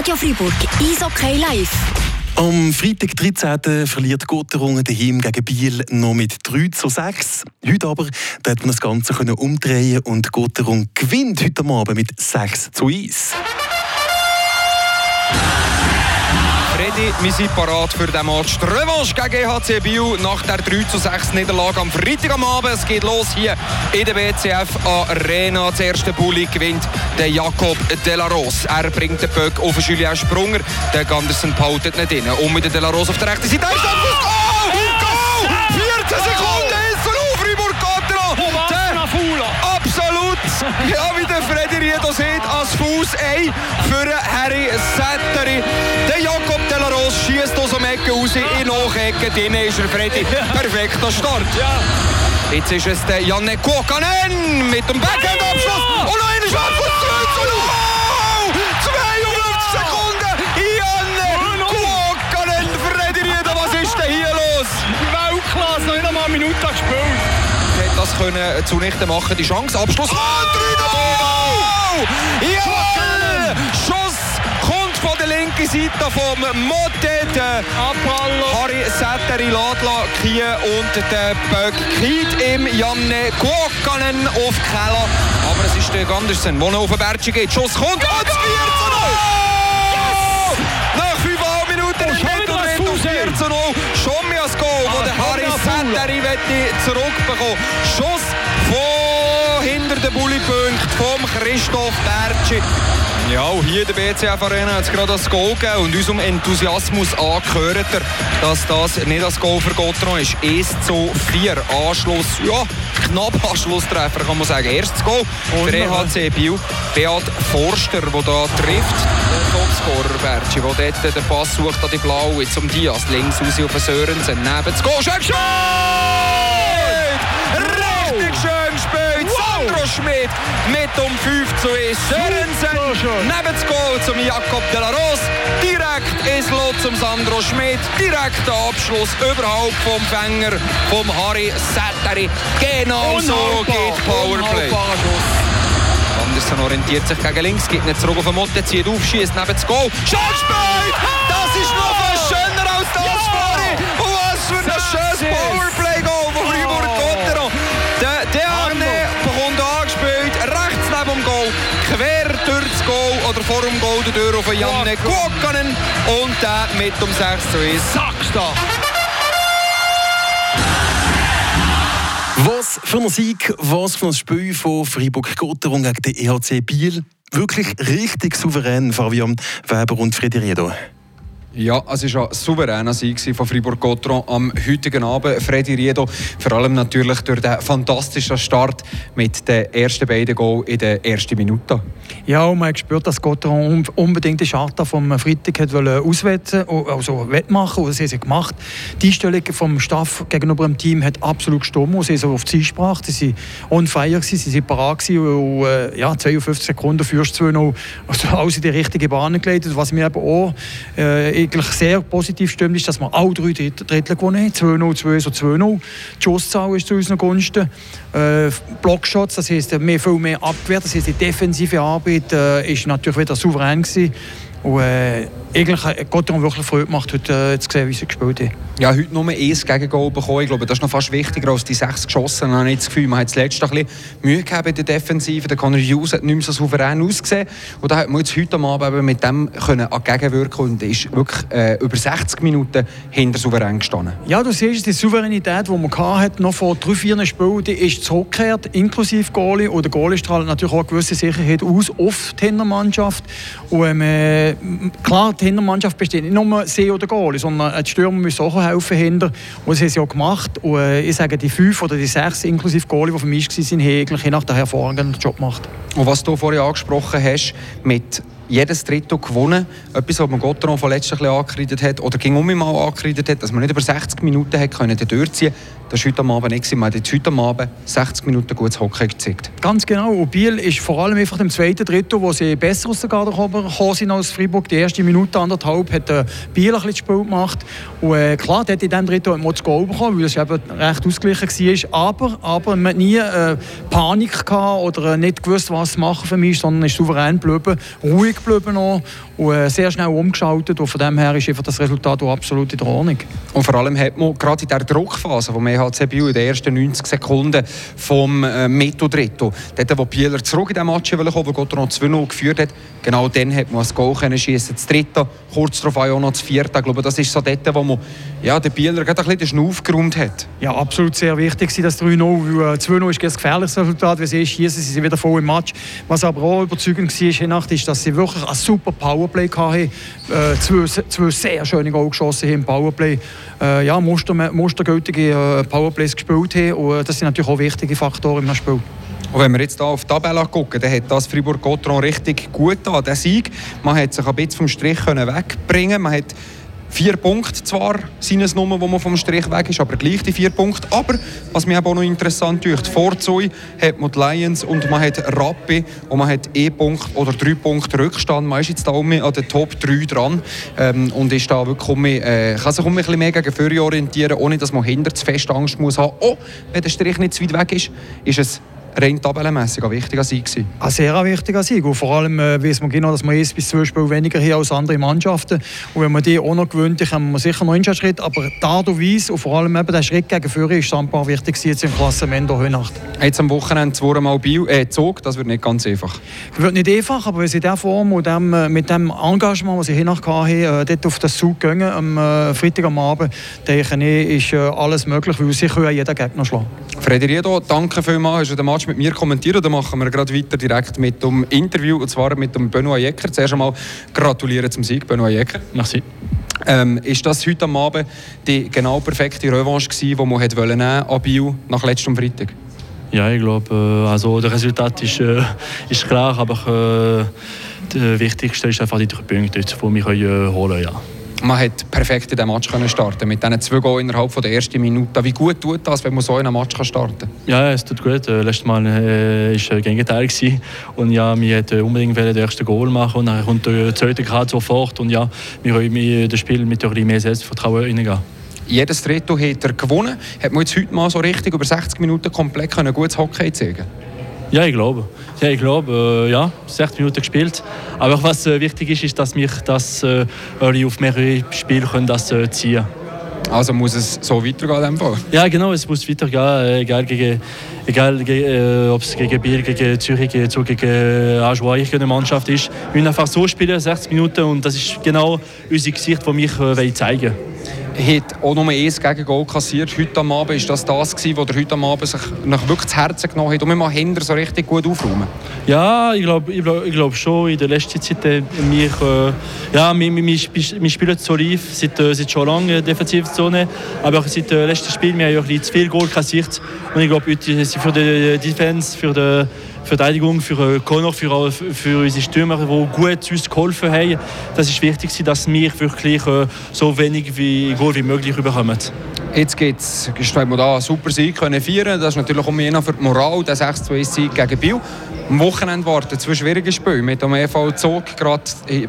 Radio Fribourg, Eishockey live. Am Freitag 13. verliert Gotterungen daheim gegen Biel noch mit 3 zu 6. Heute aber hat man das Ganze umdrehen und Gotterung gewinnt heute Abend mit 6 zu 1. Freddy, wir sind parat für den Match. Die Revanche gegen EHC Biel nach der 3 zu 6 Niederlage am Freitag am Abend. Es geht los hier in der BCF Arena. Das erste Bulli gewinnt der Jakob Delaros. Er bringt den Böck auf Julien Sprunger. Der Gandersen behaltet nicht rein. Und mit Delaros auf der rechten Seite. Ja, wie der Freddy Riedo sieht, als Fuß ein für Harry Setteri. Der Jakob Delaros schießt aus dem Ecke raus, in Nachecke. Drin ist er Freddy. Perfekter Start. Jetzt ist es der Janne Kuokanen mit dem Backhand-Abschluss. Und noch eine Chance für 2 zu 0. 52 Sekunden. Janne Kuokanen. Freddy Riedo, was ist denn hier los? Weltklasse, noch nicht einmal eine Minute gespielt. Das können zunichte machen, die Chance. Abschluss. Und 3 Jawohl! Schuss kommt von der linken Seite vom Motte. Der Harry Setteri Ladla hier und der Böck Kiet im Janne Kuokkanen auf Keller. Aber es ist der Gandersen, der noch auf den Berg geht. Schuss kommt und 4 zu 0! 4 zu 0. Schon mehr als Goal, wo der Harry Setteri zurückbekommen Schuss hinter den Bulli-Punkt vom Christoph Bertschi. Ja, auch hier in der BCF Arena hat es gerade das Goal gegeben und unserem Enthusiasmus angehört er, dass das nicht das Goal für Gotron ist. 1 zu 4 Anschluss, ja, knapp Anschlusstreffer kann man sagen. Erstes Goal für EHC Biel. Beat Forster, der da trifft, der Topscorer Bertschi, der dort den Pass sucht an die Blaue zum Diaz, links raus auf den Sörensen, neben das Goal, schön gespielt! Sandro Schmidt mit um 5 zu 1. Sörensen neben das Goal zum Jakob Delaros. Direkt ins Lot zum Sandro Schmidt. Direkt der Abschluss überhaupt vom Fänger, vom Harry Setteri. Genau so geht Powerplay. Andersen orientiert sich gegen links, geht nicht zurück auf den Motte, zieht auf, schießt neben das Goal. Schön gespielt! Das ist noch Goal durch auf Janne Kuokkanen und der mit um 6 zu 1. Sag's da. Was für ein Sieg, was für ein Spiel von Freiburg-Gotteron gegen den EHC Biel. Wirklich richtig souverän, Fabian Weber und Freddy Riedo. Ja, es war ein souveräner Sieg von Fribourg-Gotteron am heutigen Abend. Freddy Riedo, vor allem natürlich durch den fantastischen Start mit den ersten beiden Goal in der ersten Minute. Ja, und man hat gespürt, dass Gotteron unbedingt die Charta vom Freitag hat auswetzen also wettmachen und sie haben gemacht. Die Einstellung vom Staff gegenüber dem Team hat absolut gestimmt. Sie sind auf die Zielsprache, sie waren on fire, sie waren parat und äh, ja, 52 Sekunden führst 2-0. Also alles in die richtige Bahn geleitet. Was mir aber auch äh, eigentlich sehr positiv stimmt, ist, dass wir alle drei Drittel gewonnen haben. 2-0, 2 so 2-0. Die Schusszahl ist zu unseren Gunsten. Äh, Blockshots, das heisst, mehr, viel mehr Abwehr, das heisst, die defensive Arbeit äh, natürlich wieder souverän gewesen. Und äh, eigentlich hat Gott wirklich Freude gemacht, heute äh, zu sehen, wie sie gespielt haben. Ja, heute nur ein Gegengol bekommen. Ich glaube, das ist noch fast wichtiger als die sechs geschossen. Ich habe das Gefühl, man hat das letzte ein bisschen Mühe gehabt in der Defensive. Der Conor Hughes hat nicht mehr so souverän ausgesehen. Und da hat man jetzt heute Abend eben mit dem können gegenwirken und ist wirklich äh, über 60 Minuten hinter souverän gestanden. Ja, du siehst, die Souveränität, die man hatte, noch vor drei, vier Spielen, die ist zurückgekehrt, inklusive Goalie. Und der Goalie strahlt natürlich auch eine gewisse Sicherheit aus auf die Hintermannschaft. Und, klar, die Hintermannschaft besteht nicht nur See oder Goalie, sondern die Stürmer müssen auch helfen hinter. Und das haben sie auch gemacht. Und äh, ich sage, die fünf oder die sechs, inklusive Goalie, die für mich waren, haben eigentlich nach der hervorragenden Job gemacht. Und was du vorhin angesprochen hast, mit jedes Drittel gewonnen. Etwas, was man Gotteron von letztem Jahr angekreidet hat oder ging um mal angekreidet hat, dass man nicht über 60 Minuten hat können durchziehen Das war heute Abend nicht. Man hat heute Abend 60 Minuten gutes Hockey gezeigt. Ganz genau. Und Biel ist vor allem einfach im zweiten Drittel, wo sie besser aus der Garde gekommen sind als Freiburg. Die erste Minute, anderthalb, hat äh, Biel ein bisschen Spiel gemacht. Und äh, klar, der hat in diesem Drittel mal das Goal bekommen, weil es eben recht ausgeglichen war. Aber, aber man hat nie äh, Panik gehabt oder äh, nicht gewusst, was machen für mich, sondern ist souverän geblieben, ruhig geblieben noch und äh, sehr schnell umgeschaltet. Und von dem her ist einfach das Resultat auch absolut in Ordnung. Und vor allem hat man gerade in der Druckphase, wo man HC Biel in den ersten 90 Sekunden vom äh, Metro Dritto, dort, wo Bieler zurück in den Match kommen wo Gott noch 2-0 geführt hat, genau dann hat man das Goal können schießen. Das dritte, kurz darauf auch noch das vierte. Ich glaube, das ist so dort, wo man ja, den Bieler gerade ein bisschen den Schnuff geräumt hat. Ja, absolut sehr wichtig, das 3-0. 2-0 ist ein gefährliches Resultat. Wie sie schießen, sie sind wieder voll im Match. Was aber auch überzeugend war, ist, dass sie wirklich ein super Powerplay hatten. Äh, zwei, zwei sehr schöne Goal geschossen haben im Powerplay. Äh, ja, muster, mustergültige äh, Powerplays gespielt haben. Und das sind natürlich auch wichtige Faktoren im Spiel. Und wenn wir jetzt hier auf die Tabelle gucken, dann hat das Fribourg-Gotron richtig gut an, der Sieg. Man hat sich ein bisschen vom Strich wegbringen Man hat Vier Punkte zwar sind es Nummer, wo man vom Strich weg ist, aber gleich die vier Punkte. Aber was mir auch noch interessant ist, Zoi hat man die Lions und man hat Rappi und man hat E-Punkt oder drei Punkte Rückstand. Man ist jetzt da um an den Top 3 dran ähm, und ist da wirklich um, äh, kann sich um ein bisschen mehr gegen Führer orientieren, ohne dass man hinter zu fest Angst muss haben. Oh, wenn der Strich nicht zu weit weg ist, ist es rein tabellenmässig ein wichtiger Sieg gewesen. Ein sehr wichtiger Sieg. Und vor allem äh, weiß man genau, dass man eins bis zwei Spiele weniger hier als andere Mannschaften. Und wenn man die auch noch gewöhnt, dann haben wir sicher noch einen Schritt. Aber Art und Weise und vor allem eben der Schritt gegen Führer ist Sandbar wichtig jetzt im Klassement heute Nacht. Jetzt am Wochenende zweimal Bio, äh, Zug, das wird nicht ganz einfach. Das wird nicht einfach, aber wenn sie in dieser Form und dem, äh, mit dem Engagement, das sie hier nach hatten, äh, dort auf den Zug gehen, am äh, Freitag am Abend, denke ich, ist äh, alles möglich, weil sie können jeden Gegner schlagen. Frederico, danke vielmals, hast du den Match mit mir kommentiert. Dann machen wir gerade weiter direkt mit dem Interview, und zwar mit dem Benoit Jecker. Zuerst einmal gratulieren zum Sieg, Benoit Jecker. Merci. Ähm, ist das heute am Abend die genau perfekte Revanche gewesen, die man hätte wollen an Biel nach letztem Freitag? Ja, ich glaube, äh, also das Resultat ist, äh, ist klar, aber äh, das Wichtigste ist einfach die drei Punkte, die wir äh, holen können. Ja man hat perfekt in diesem Match können starten mit diesen zwei Goals innerhalb der ersten Minute. Wie gut tut das, wenn man so in einem Match starten kann? Ja, es tut gut. Äh, letztes Mal war äh, es ein Gegenteil. Gewesen. Und ja, wir wollten unbedingt das erste Goal machen und dann kommt der zweite gerade sofort. Und ja, wir wollen das Spiel mit ein bisschen mehr Selbstvertrauen reingehen jedes Drittel hat er gewonnen. Hat man jetzt heute mal so richtig über 60 Minuten komplett können gutes Hockey zeigen Ja, ich glaube. Ja, ich glaube, äh, ja, 60 Minuten gespielt. Aber was äh, wichtig ist, ist, dass wir das äh, auf mehrere Spiele können das, äh, ziehen Also muss es so weitergehen in Fall? Ja, genau, es muss weitergehen. Äh, egal, gegen, egal äh, ob es gegen Biel, gegen Zürich, gegen Zug, gegen äh, Ajoie eine Mannschaft ist. Wir müssen einfach so spielen, 60 Minuten. Und das ist genau unsere Gesicht, die wir äh, zeigen wollen hat auch nur ein Gegengol kassiert. Heute am Abend ist das das gewesen, wo der heute am Abend sich nach wirklich zu Herzen genommen hat und wir mal hinter so richtig gut aufräumen. Ja, ich glaube ich glaub, ich glaub schon. In der letzten Zeit äh, wir, äh, ja, wir, wir, wir spielen seit, äh, seit schon lange in der Defensivzone, aber seit dem letzten Spiel wir haben wir zu viel Goal kassiert und ich glaube heute für die Defense, für die Verteidigung, für äh, Connor, für, für unsere Stürmer, die gut uns geholfen haben. Das ist wichtig, dass wir wirklich äh, so wenig wie Goal wie möglich bekommen. Jetzt gibt es, wir da einen super Sieg können feiern. Das ist natürlich auch mehr für die Moral, der 6-2-Sieg gegen Biel. Am Wochenende warten zwei schwierige Spiele mit dem EV Zug, gerade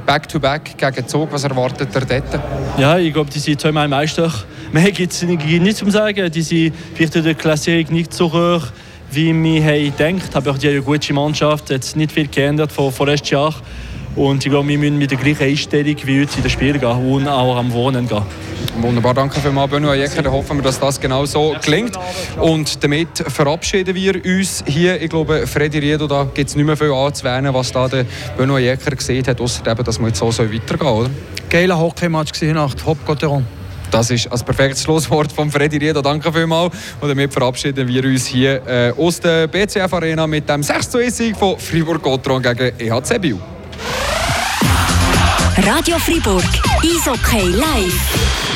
back-to-back gegen Zug. Was erwartet ihr dort? Ja, ich glaube, die sind zweimal Meister. Mehr gibt es nicht zu sagen. Die sind vielleicht in der Klassierung nicht so hoch wie wir haben gedacht. Aber die haben eine gute Mannschaft, es hat nicht viel geändert von, von letztes Jahr. Und ich glaube, wir müssen mit der gleichen Einstellung wie heute in das Spiel gehen und auch am Wohnen gehen. Wunderbar, danke vielmals, Benoit Jecker. Dann hoffen wir, dass das genau so gelingt. Und damit verabschieden wir uns hier. Ich glaube, Freddy Riedo, da gibt es nicht mehr viel anzuwählen, was da der Benoit Jecker gesehen hat, außer dass wir jetzt so weitergehen soll, oder? Geiler Hockeymatch gesehen nach Hop-Gotteron. Das ist ein perfektes Schlusswort von Freddy Rieda. Danke vielmals. Und damit verabschieden wir uns hier äh, aus der BCF Arena mit dem 6 zu 1 Sieg von Fribourg-Gotron gegen EHC Biel. Radio Fribourg, Eishockey live.